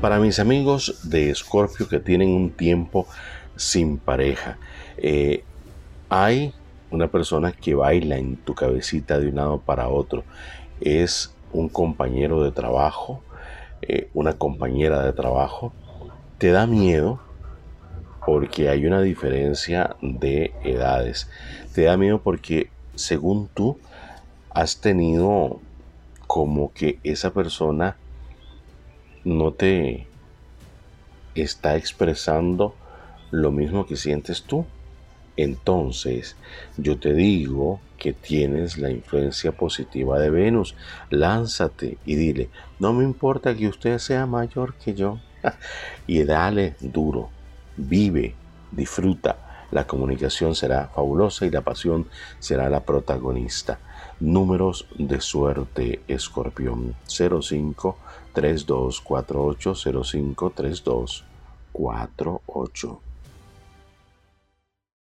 Para mis amigos de Escorpio que tienen un tiempo sin pareja, eh, hay una persona que baila en tu cabecita de un lado para otro. Es un compañero de trabajo, eh, una compañera de trabajo. Te da miedo porque hay una diferencia de edades. Te da miedo porque según tú has tenido como que esa persona no te está expresando lo mismo que sientes tú. Entonces, yo te digo que tienes la influencia positiva de Venus. Lánzate y dile, no me importa que usted sea mayor que yo. y dale duro vive, disfruta. La comunicación será fabulosa y la pasión será la protagonista. Números de suerte, escorpión 05 3248 05 3248.